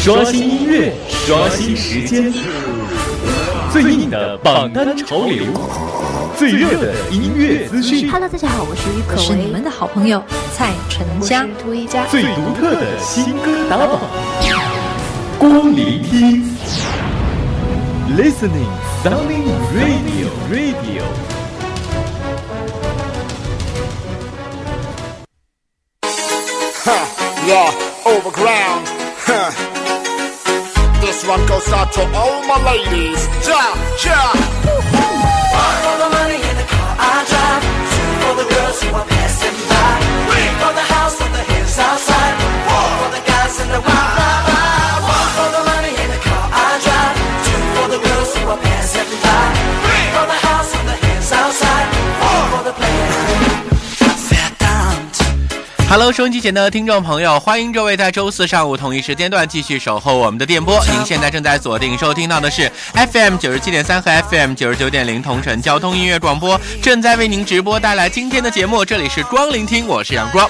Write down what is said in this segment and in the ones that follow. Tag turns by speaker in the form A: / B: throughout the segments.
A: 刷新音乐，刷新时间，最硬的榜单潮流，最热的音乐资讯。
B: Hello，大家好，我是于可
C: 我是你们的好朋友蔡淳佳。
A: 最独特的新歌打榜，光聆听，Listening Sounding Radio Radio。
D: Yeah, overground. This one goes out to all my ladies. Ja, ja.
E: One for the money in the car I drive. Two for the girls who are passing by. Three for the house on the hills outside.
F: Hello，收音机前的听众朋友，欢迎各位在周四上午同一时间段继续守候我们的电波。您现在正在锁定收听到的是 FM 九十七点三和 FM 九十九点零同城交通音乐广播，正在为您直播带来今天的节目。这里是光聆听，我是阳光。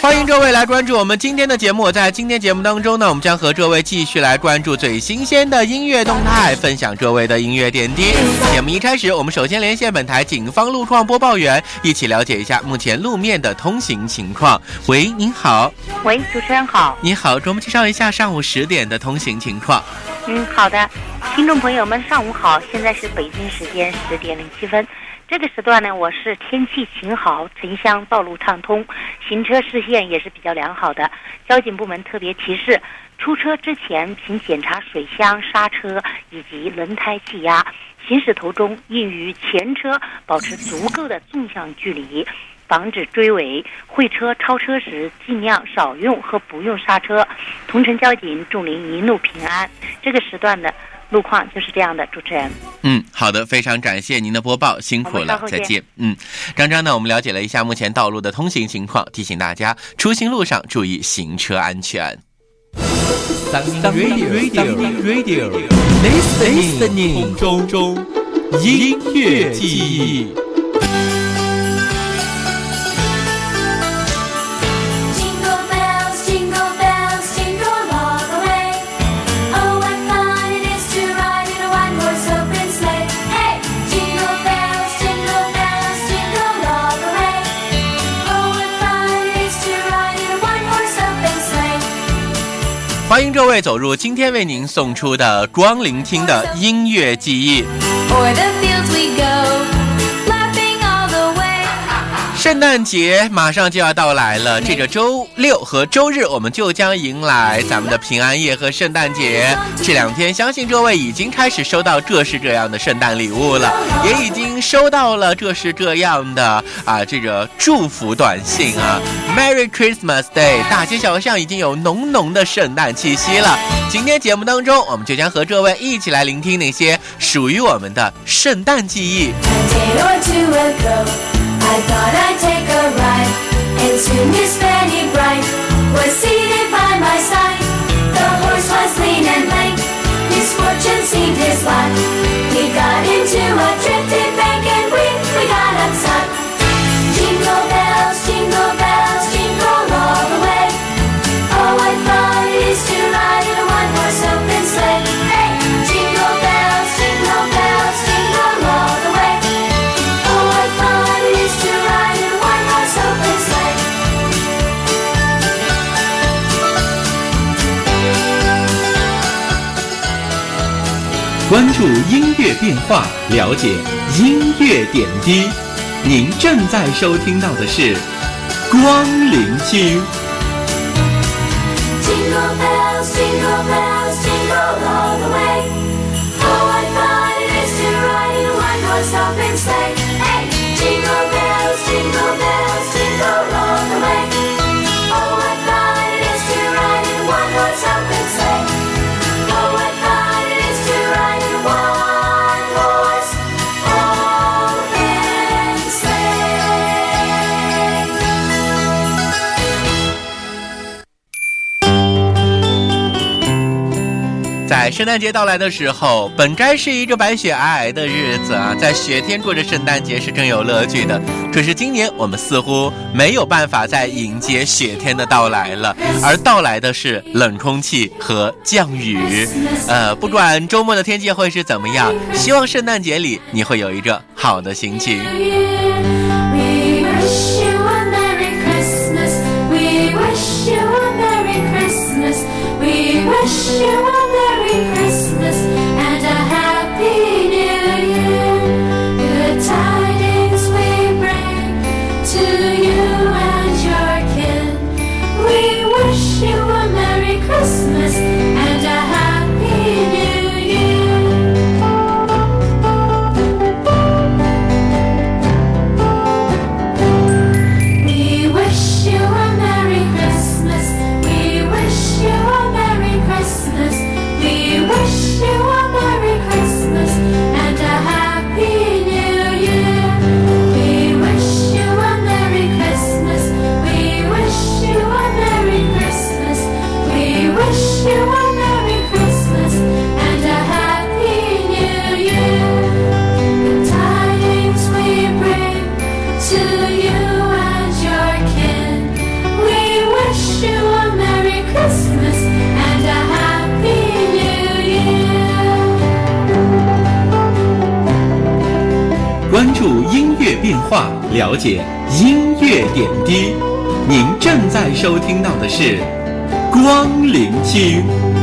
F: 欢迎各位来关注我们今天的节目。在今天节目当中呢，我们将和各位继续来关注最新鲜的音乐动态，分享各位的音乐点滴。节目一开始，我们首先连线本台警方路况播报员，一起了解一下目前路面的通行情况。喂，您好，
G: 喂，主持人好。
F: 你好，给我们介绍一下上午十点的通行情况。
G: 嗯，好的，听众朋友们，上午好，现在是北京时间十点零七分。这个时段呢，我是天气晴好，城乡道路畅通，行车视线也是比较良好的。交警部门特别提示，出车之前请检查水箱、刹车以及轮胎气压。行驶途中应与前车保持足够的纵向距离，防止追尾。会车超车时尽量少用和不用刹车。同城交警祝您一路平安。这个时段的路况就是这样的，主持人。
F: 嗯，好的，非常感谢您的播报，辛苦了再见。嗯，张张呢，我们了解了一下目前道路的通行情况，提醒大家出行路上注意行车安全。
A: Sunny Radio Sunny Radio Listening 空中音乐记忆。
F: 各位走入今天为您送出的光聆听的音乐记忆。圣诞节马上就要到来了，这个周六和周日我们就将迎来咱们的平安夜和圣诞节。这两天，相信各位已经开始收到各式各样的圣诞礼物了，也已经收到了各式各样的啊这个祝福短信啊。Merry Christmas Day，大街小巷已经有浓浓的圣诞气息了。今天节目当中，我们就将和各位一起来聆听那些属于我们的圣诞记忆。
H: I thought I'd take a ride. And soon Miss Fanny Bright was seated by my side. The horse was lean and lank, misfortune seemed his lot.
A: 关注音乐变化，了解音乐点滴。您正在收听到的是光聆听。
F: 圣诞节到来的时候，本该是一个白雪皑皑的日子啊，在雪天过着圣诞节是更有乐趣的。可是今年我们似乎没有办法再迎接雪天的到来了，而到来的是冷空气和降雨。呃，不管周末的天气会是怎么样，希望圣诞节里你会有一个好的心情。
A: 了解音乐点滴。您正在收听到的是光
H: 聆听。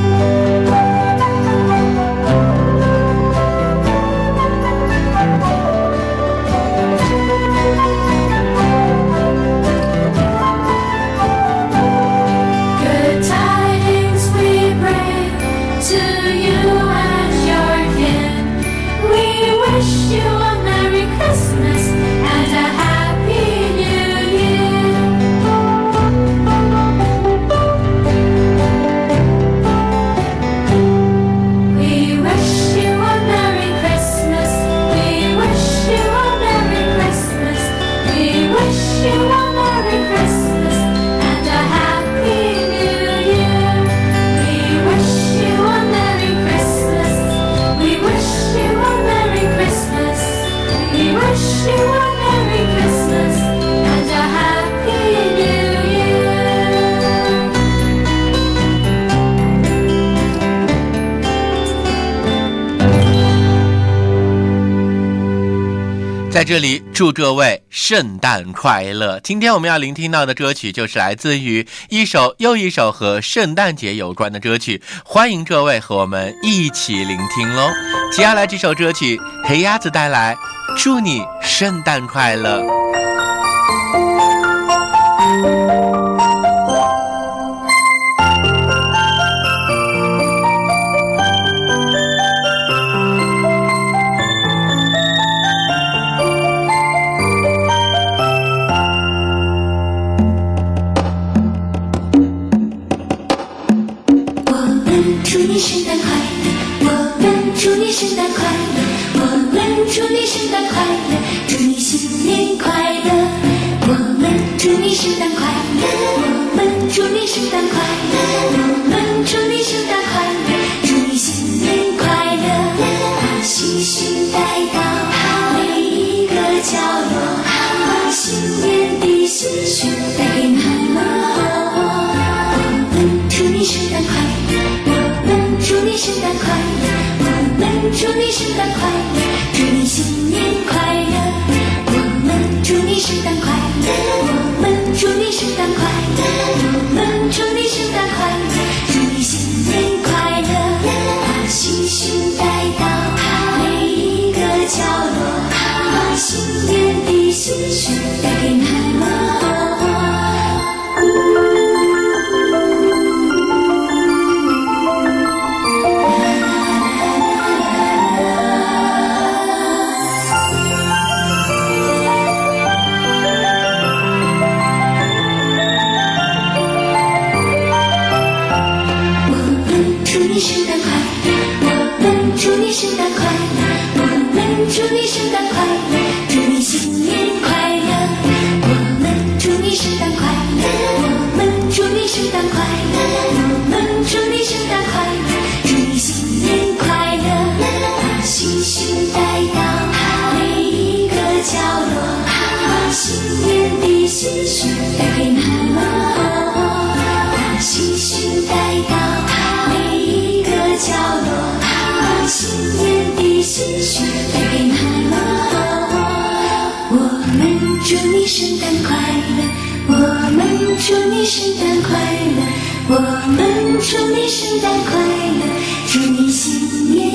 F: 在这里祝各位圣诞快乐！今天我们要聆听到的歌曲就是来自于一首又一首和圣诞节有关的歌曲，欢迎各位和我们一起聆听喽。接下来这首歌曲，黑鸭子带来，祝你圣诞快乐。
H: 圣诞快乐，祝你新年快乐。我们祝你圣诞快乐，我们祝你圣诞快乐，我们祝你圣诞快乐，祝你新年快乐。把星星带到每一个角落，把新年的喜讯祝你圣诞快乐，祝你新年。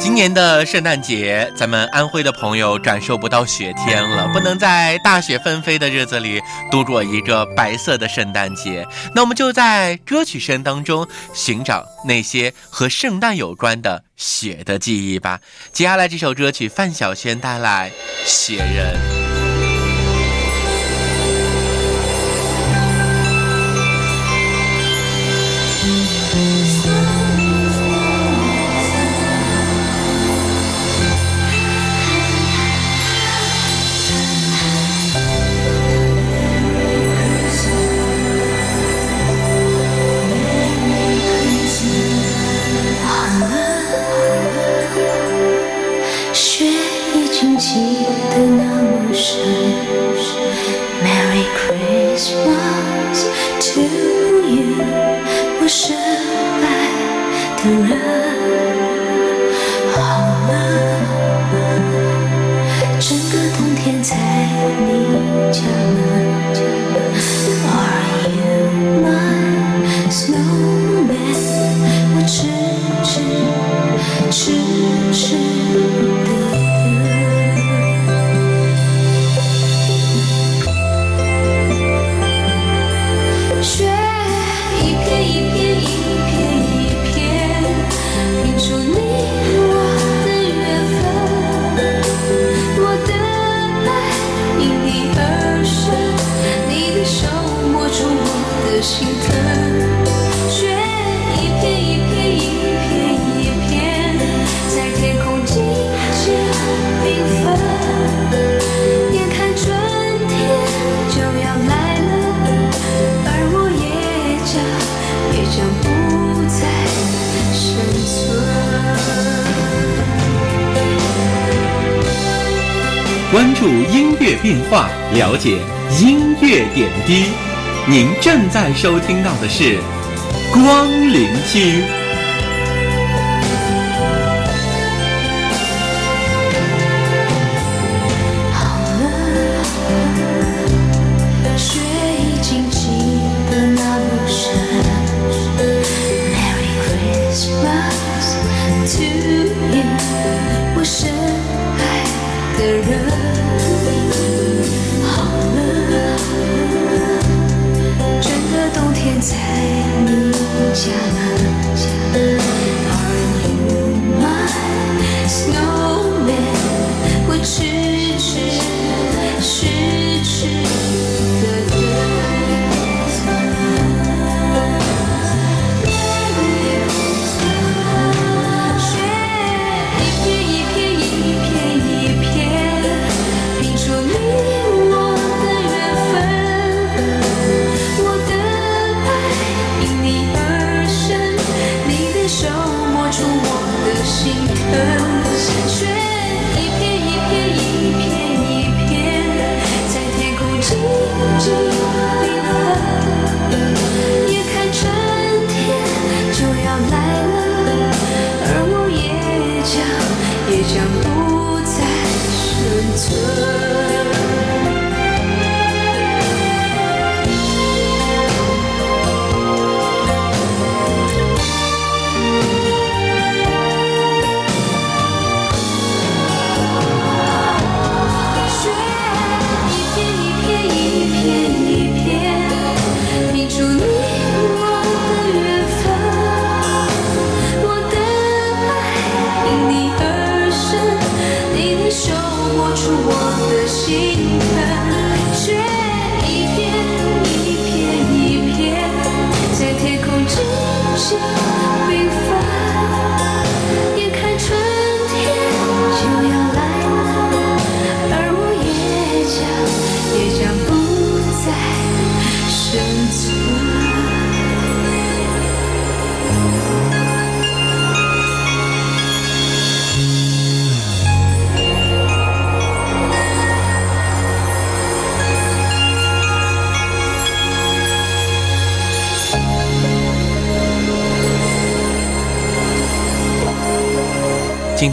F: 今年的圣诞节，咱们安徽的朋友感受不到雪天了，不能在大雪纷飞的日子里度过一个白色的圣诞节，那我们就在歌曲声当中寻找那些和圣诞有关的雪的记忆吧。接下来这首歌曲范晓萱带来雪人。
H: 电话了
A: 解音乐点滴您正在收听到的是光临区
H: 在你家门。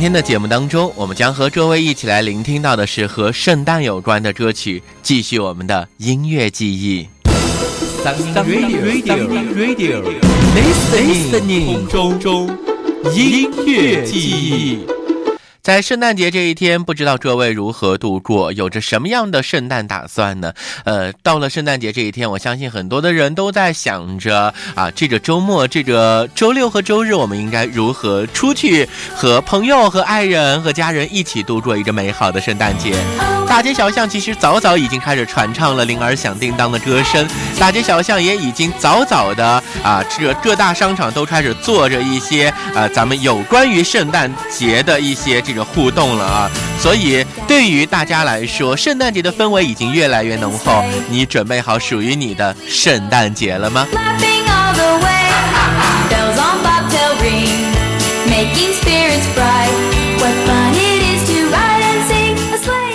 H: 天
F: 的节目当中，我们将和各位一起来聆听到的是和圣诞有关的歌曲，继续我们的音乐记忆。
A: Radio Radio Listening 中中音乐记忆。
F: 在圣诞节这一天，不知道各位如何度过，有着什么样的圣诞打算呢？呃，到了圣诞节这一天，我相信很多的人都在想着啊，这个周末，这个周六和周日，我们应该如何出去和朋友、和爱人、和家人一起度过一个美好的圣诞节。大街小巷其实早早已经开始传唱了铃儿响叮当的歌声，大街小巷也已经早早的啊，这各大商场都开始做着一些呃咱们有关于圣诞节的一些这个互动了啊。所以对于大家来说，圣诞节的氛围已经越来越浓厚。你准备好属于你的圣诞节了吗？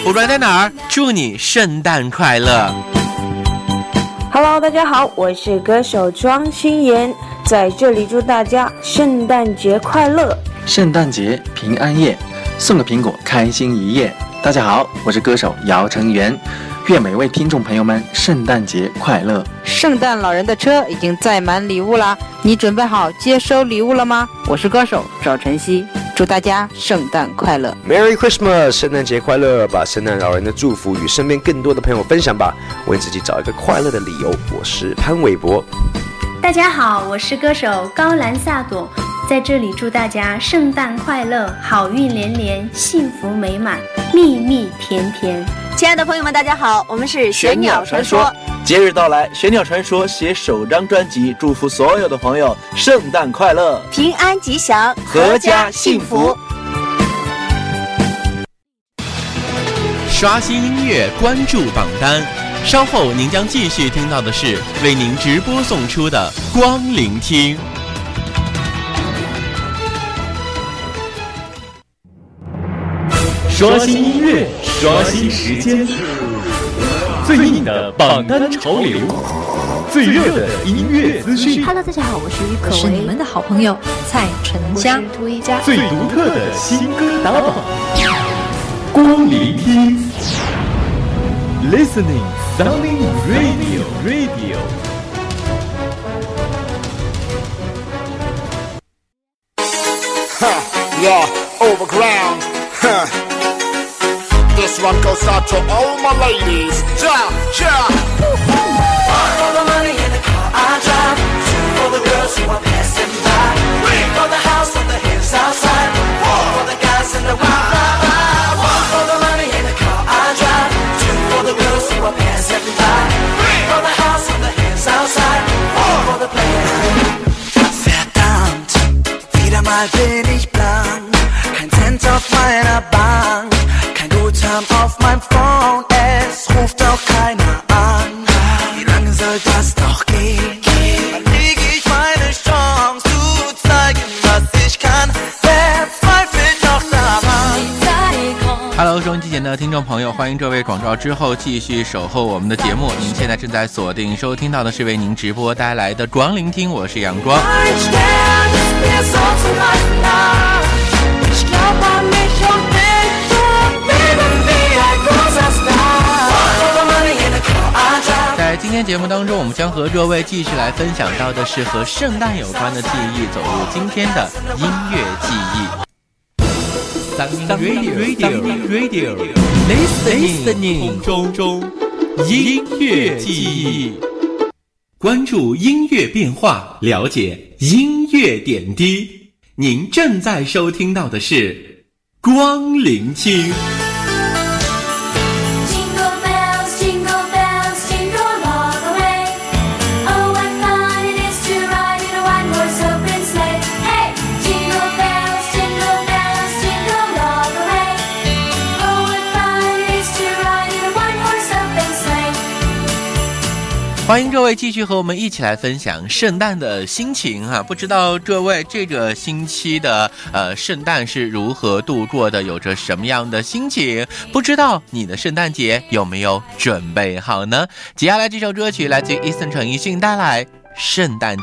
H: Sleigh.
F: 不管在哪儿，祝你圣诞快乐
B: ！Hello，大家好，我是歌手庄心妍，在这里祝大家圣诞节快乐。
I: 圣诞节平安夜，送个苹果，开心一夜。大家好，我是歌手姚成元，愿每位听众朋友们圣诞节快乐。
J: 圣诞老人的车已经载满礼物啦，你准备好接收礼物了吗？我是歌手赵晨曦，祝大家圣诞快乐。
K: Merry Christmas，圣诞节快乐！把圣诞老人的祝福与身边更多的朋友分享吧，为自己找一个快乐的理由。我是潘玮柏。
L: 大家好，我是歌手高兰萨朵，在这里祝大家圣诞快乐，好运连连，幸福美满，蜜蜜甜甜。
M: 亲爱的朋友们，大家好，我们是玄鸟传说。
N: 节日到来，玄鸟传说携首张专辑，祝福所有的朋友圣诞快乐，
M: 平安吉祥，
N: 阖家幸福。
F: 刷新音乐，关注榜单。稍后您将继续听到的是为您直播送出的光聆听。
A: 刷新音乐，刷新时间，最硬的榜单潮流，最热的音乐资讯
C: ，Hello，大家好，我是于可是你们的好朋友蔡淳佳。
A: 最独特的新歌打榜，光聆听，Listening Sounding Radio Radio。
D: Huh, yeah, overground. Huh. This one goes out to all my ladies. Ja, ja.
E: One for the money in the car I drive. Two for the girls who are passing by. Three for the house on the hills outside. Four for the guys in the wild ride, ride. One for the money in the car I drive. Two for the girls who are passing by. Three for the house on the hills outside. Four for the players. Verdammt, wieder mal bin ich blank. Kein Cent auf meiner Bank, kein Guthaben auf meinem Phone. Es ruft auch keiner an. Wie lange soll das noch gehen? Wann krieg ich meine Chance zu zeigen, was ich kann? Wer zweifelt noch daran?
F: Hello，收音机前的听众朋友，欢迎各位广告之后继续守候我们的节目。您现在正在锁定收听到的是为您直播带来的光聆听，我是阳光。
E: Ich glaub an mich
F: 今天节目当中，我们将和各位继续来分享到的是和圣诞有关的记忆，走入今天的音乐记忆。
A: Radio Radio Listening 中中音乐记忆，关注音乐变化，了解音乐点滴。您正在收听到的是光聆听。
F: 欢迎各位继续和我们一起来分享圣诞的心情哈、不知道各位这个星期的呃圣诞是如何度过的，有着什么样的心情？不知道你的圣诞节有没有准备好呢？接下来这首歌曲来自于 Eason 陈奕迅带来《圣诞节》。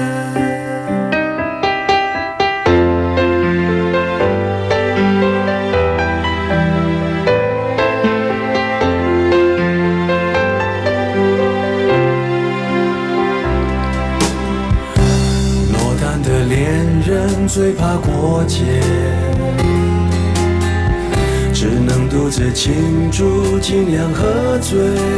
O: 尽量喝醉。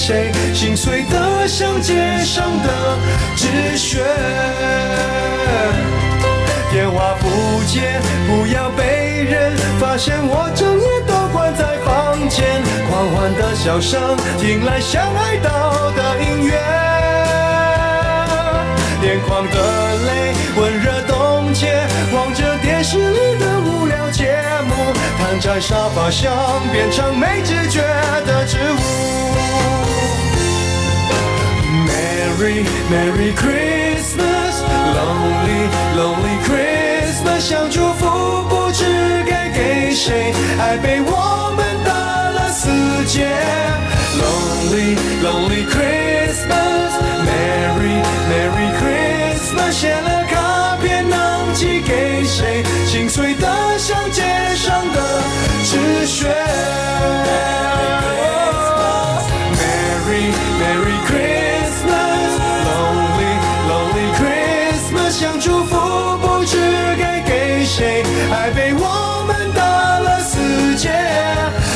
O: 谁？心碎的像街上的纸屑。电话不接，不要被人发现我整夜都关在房间。狂欢的笑声听来像哀悼的音乐，眼眶的泪温热冻结，望着电视里的，在沙发上变成没知觉的植物。Merry Merry Christmas, Lonely Lonely Christmas，想祝福不知该给谁，爱被我们打了死结。Lonely Lonely Christmas, Merry Merry 想祝福不知该给谁，爱被我们打了死结。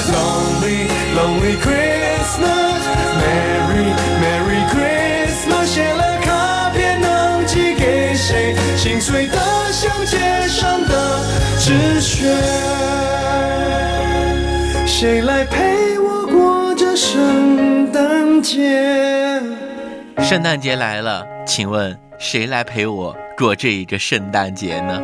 O: Lonely Lonely Christmas, Merry Merry Christmas，写了卡片能寄给谁？心碎的像街上的纸屑。谁来陪我过这圣诞节？
F: 圣诞节来了，请问谁来陪我过这一个圣诞节呢？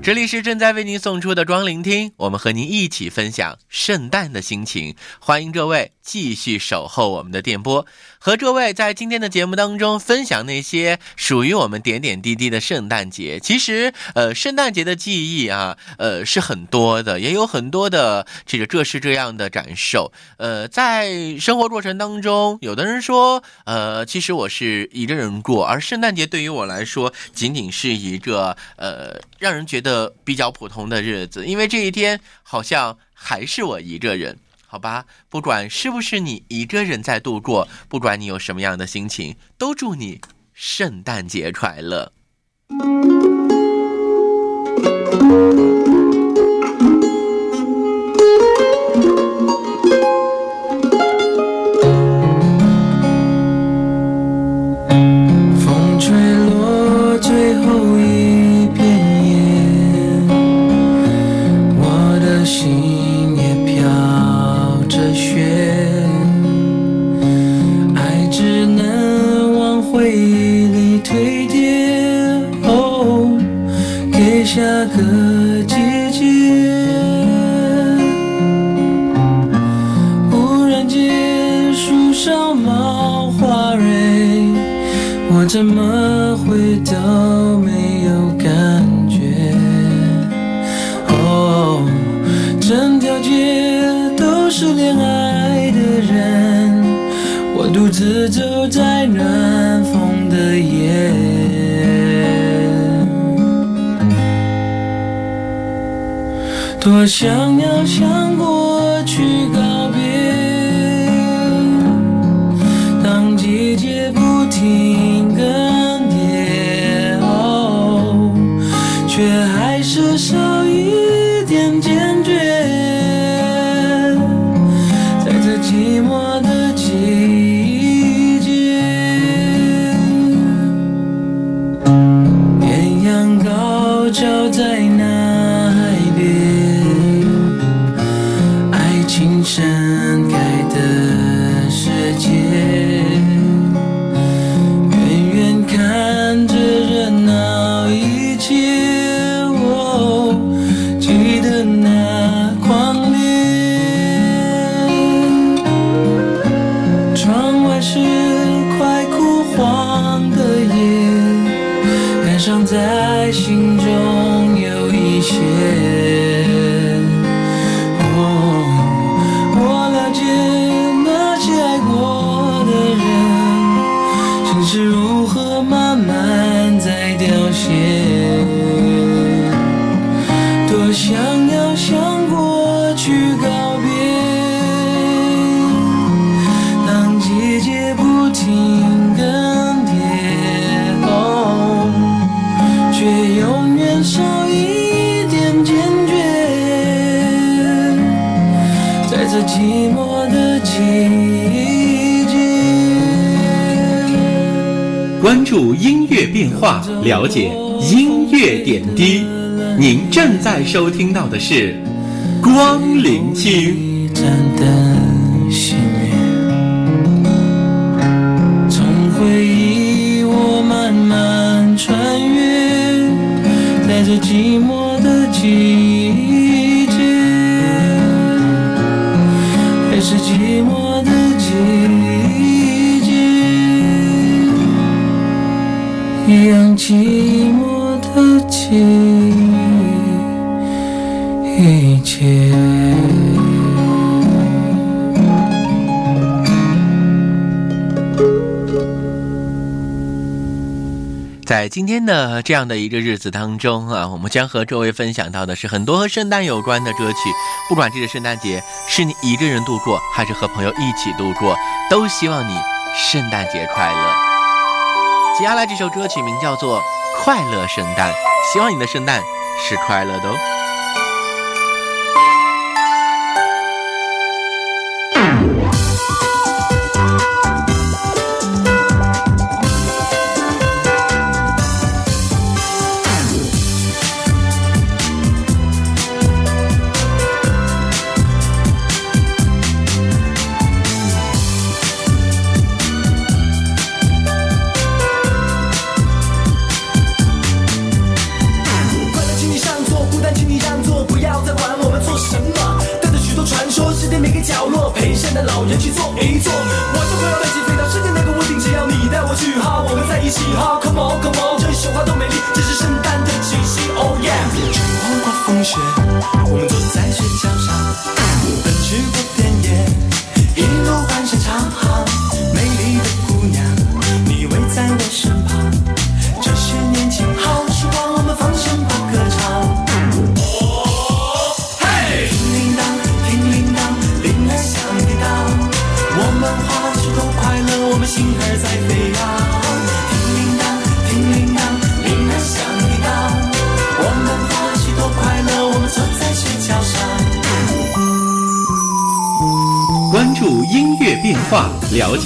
F: 这里是正在为您送出的庄聆听，我们和您一起分享圣诞的心情。欢迎各位继续守候我们的电波，和各位在今天的节目当中分享那些属于我们点点滴滴的圣诞节。其实，呃，圣诞节的记忆啊，呃，是很多的，也有很多的这个各式各样的感受。呃，在生活过程当中，有的人说，呃，其实我是一个人过，而圣诞节对于我来说，仅仅是一个呃，让人觉得比较普通的日子，因为这一天好像还是我一个人。好吧，不管是不是你一个人在度过，不管你有什么样的心情，都祝你圣诞节快乐。
O: 是恋爱的人，我独自走在暖风的夜。多想要像过去感。常在心中有一些
A: 关注音乐变化，了解音乐点滴。您正在收听到的是《光
O: 聆听》。寂寞的季节，还是寂。让寂寞的一切。
F: 在今天的这样的一个日子当中啊我们将和各位分享到的是很多和圣诞有关的歌曲不管这个圣诞节是你一个人度过还是和朋友一起度过都希望你圣诞节快乐。接下来这首歌曲名叫做快乐圣诞希望你的圣诞是快乐的哦。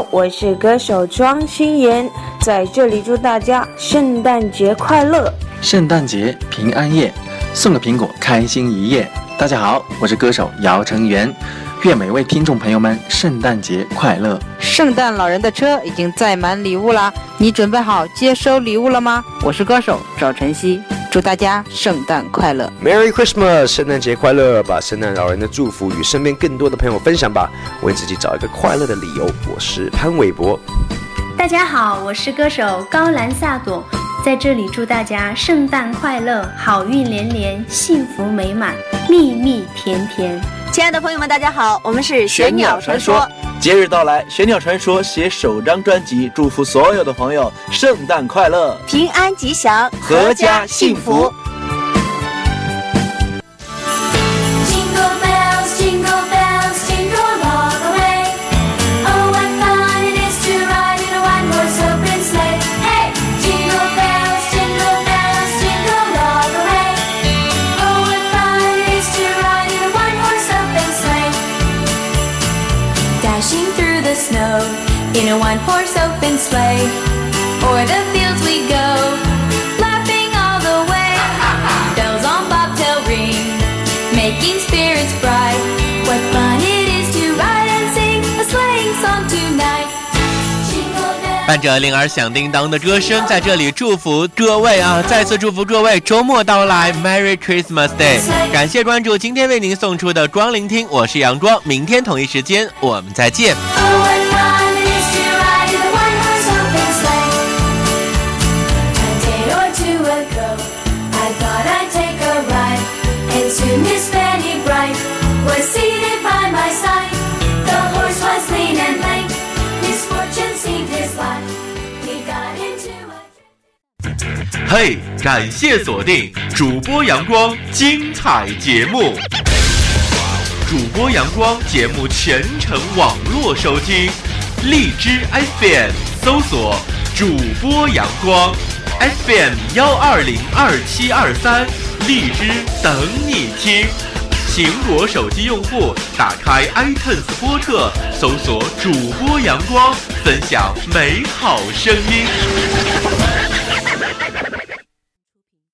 E: 好，我
A: 是
B: 歌手庄心妍，在这里祝大家圣诞节快乐。
I: 圣诞节平安夜，送个苹果，开心一夜。大家好，我是歌手姚成元，愿每位听众朋友们圣诞节快乐。
J: 圣诞老人的车已经载满礼物啦，你准备好接收礼物了吗？我是歌手赵晨曦，祝大家圣诞快乐。
K: Merry Christmas，圣诞节快乐！把圣诞老人的祝福与身边更多的朋友分享吧，为自己找一个快乐的理由。我是潘玮柏。
L: 大家好，我是歌手高兰萨朵，在这里祝大家圣诞快乐，好运连连，幸福美满，蜜蜜甜甜。
M: 亲爱的朋友们，大家好，我们是玄鸟传说。
N: 节日到来，玄鸟传说携首张专辑祝福所有的朋友圣诞快乐，
M: 平安吉祥，
N: 阖家幸福。
H: A one-horse open sleigh. O'er the fields we go, laughing all the way. Bells on bobtail ring making spirits bright. What fun it is to ride and sing a sleighing song tonight.
F: 伴着铃儿响叮当的歌声，在这里祝福各位啊！再次祝福各位周末到来，Merry Christmas Day！感谢关注今天为您送出的光聆听，我是阳光，明天同一时间我们再见。
A: 嘿，感谢锁定主播阳光精彩节目。主播阳光节目全程网络收听，荔枝 FM 搜索主播阳光 FM 幺二零二七二三，荔枝等你听。苹果手机用户打开 iTunes 播客，搜索主播阳光，分享美好声音。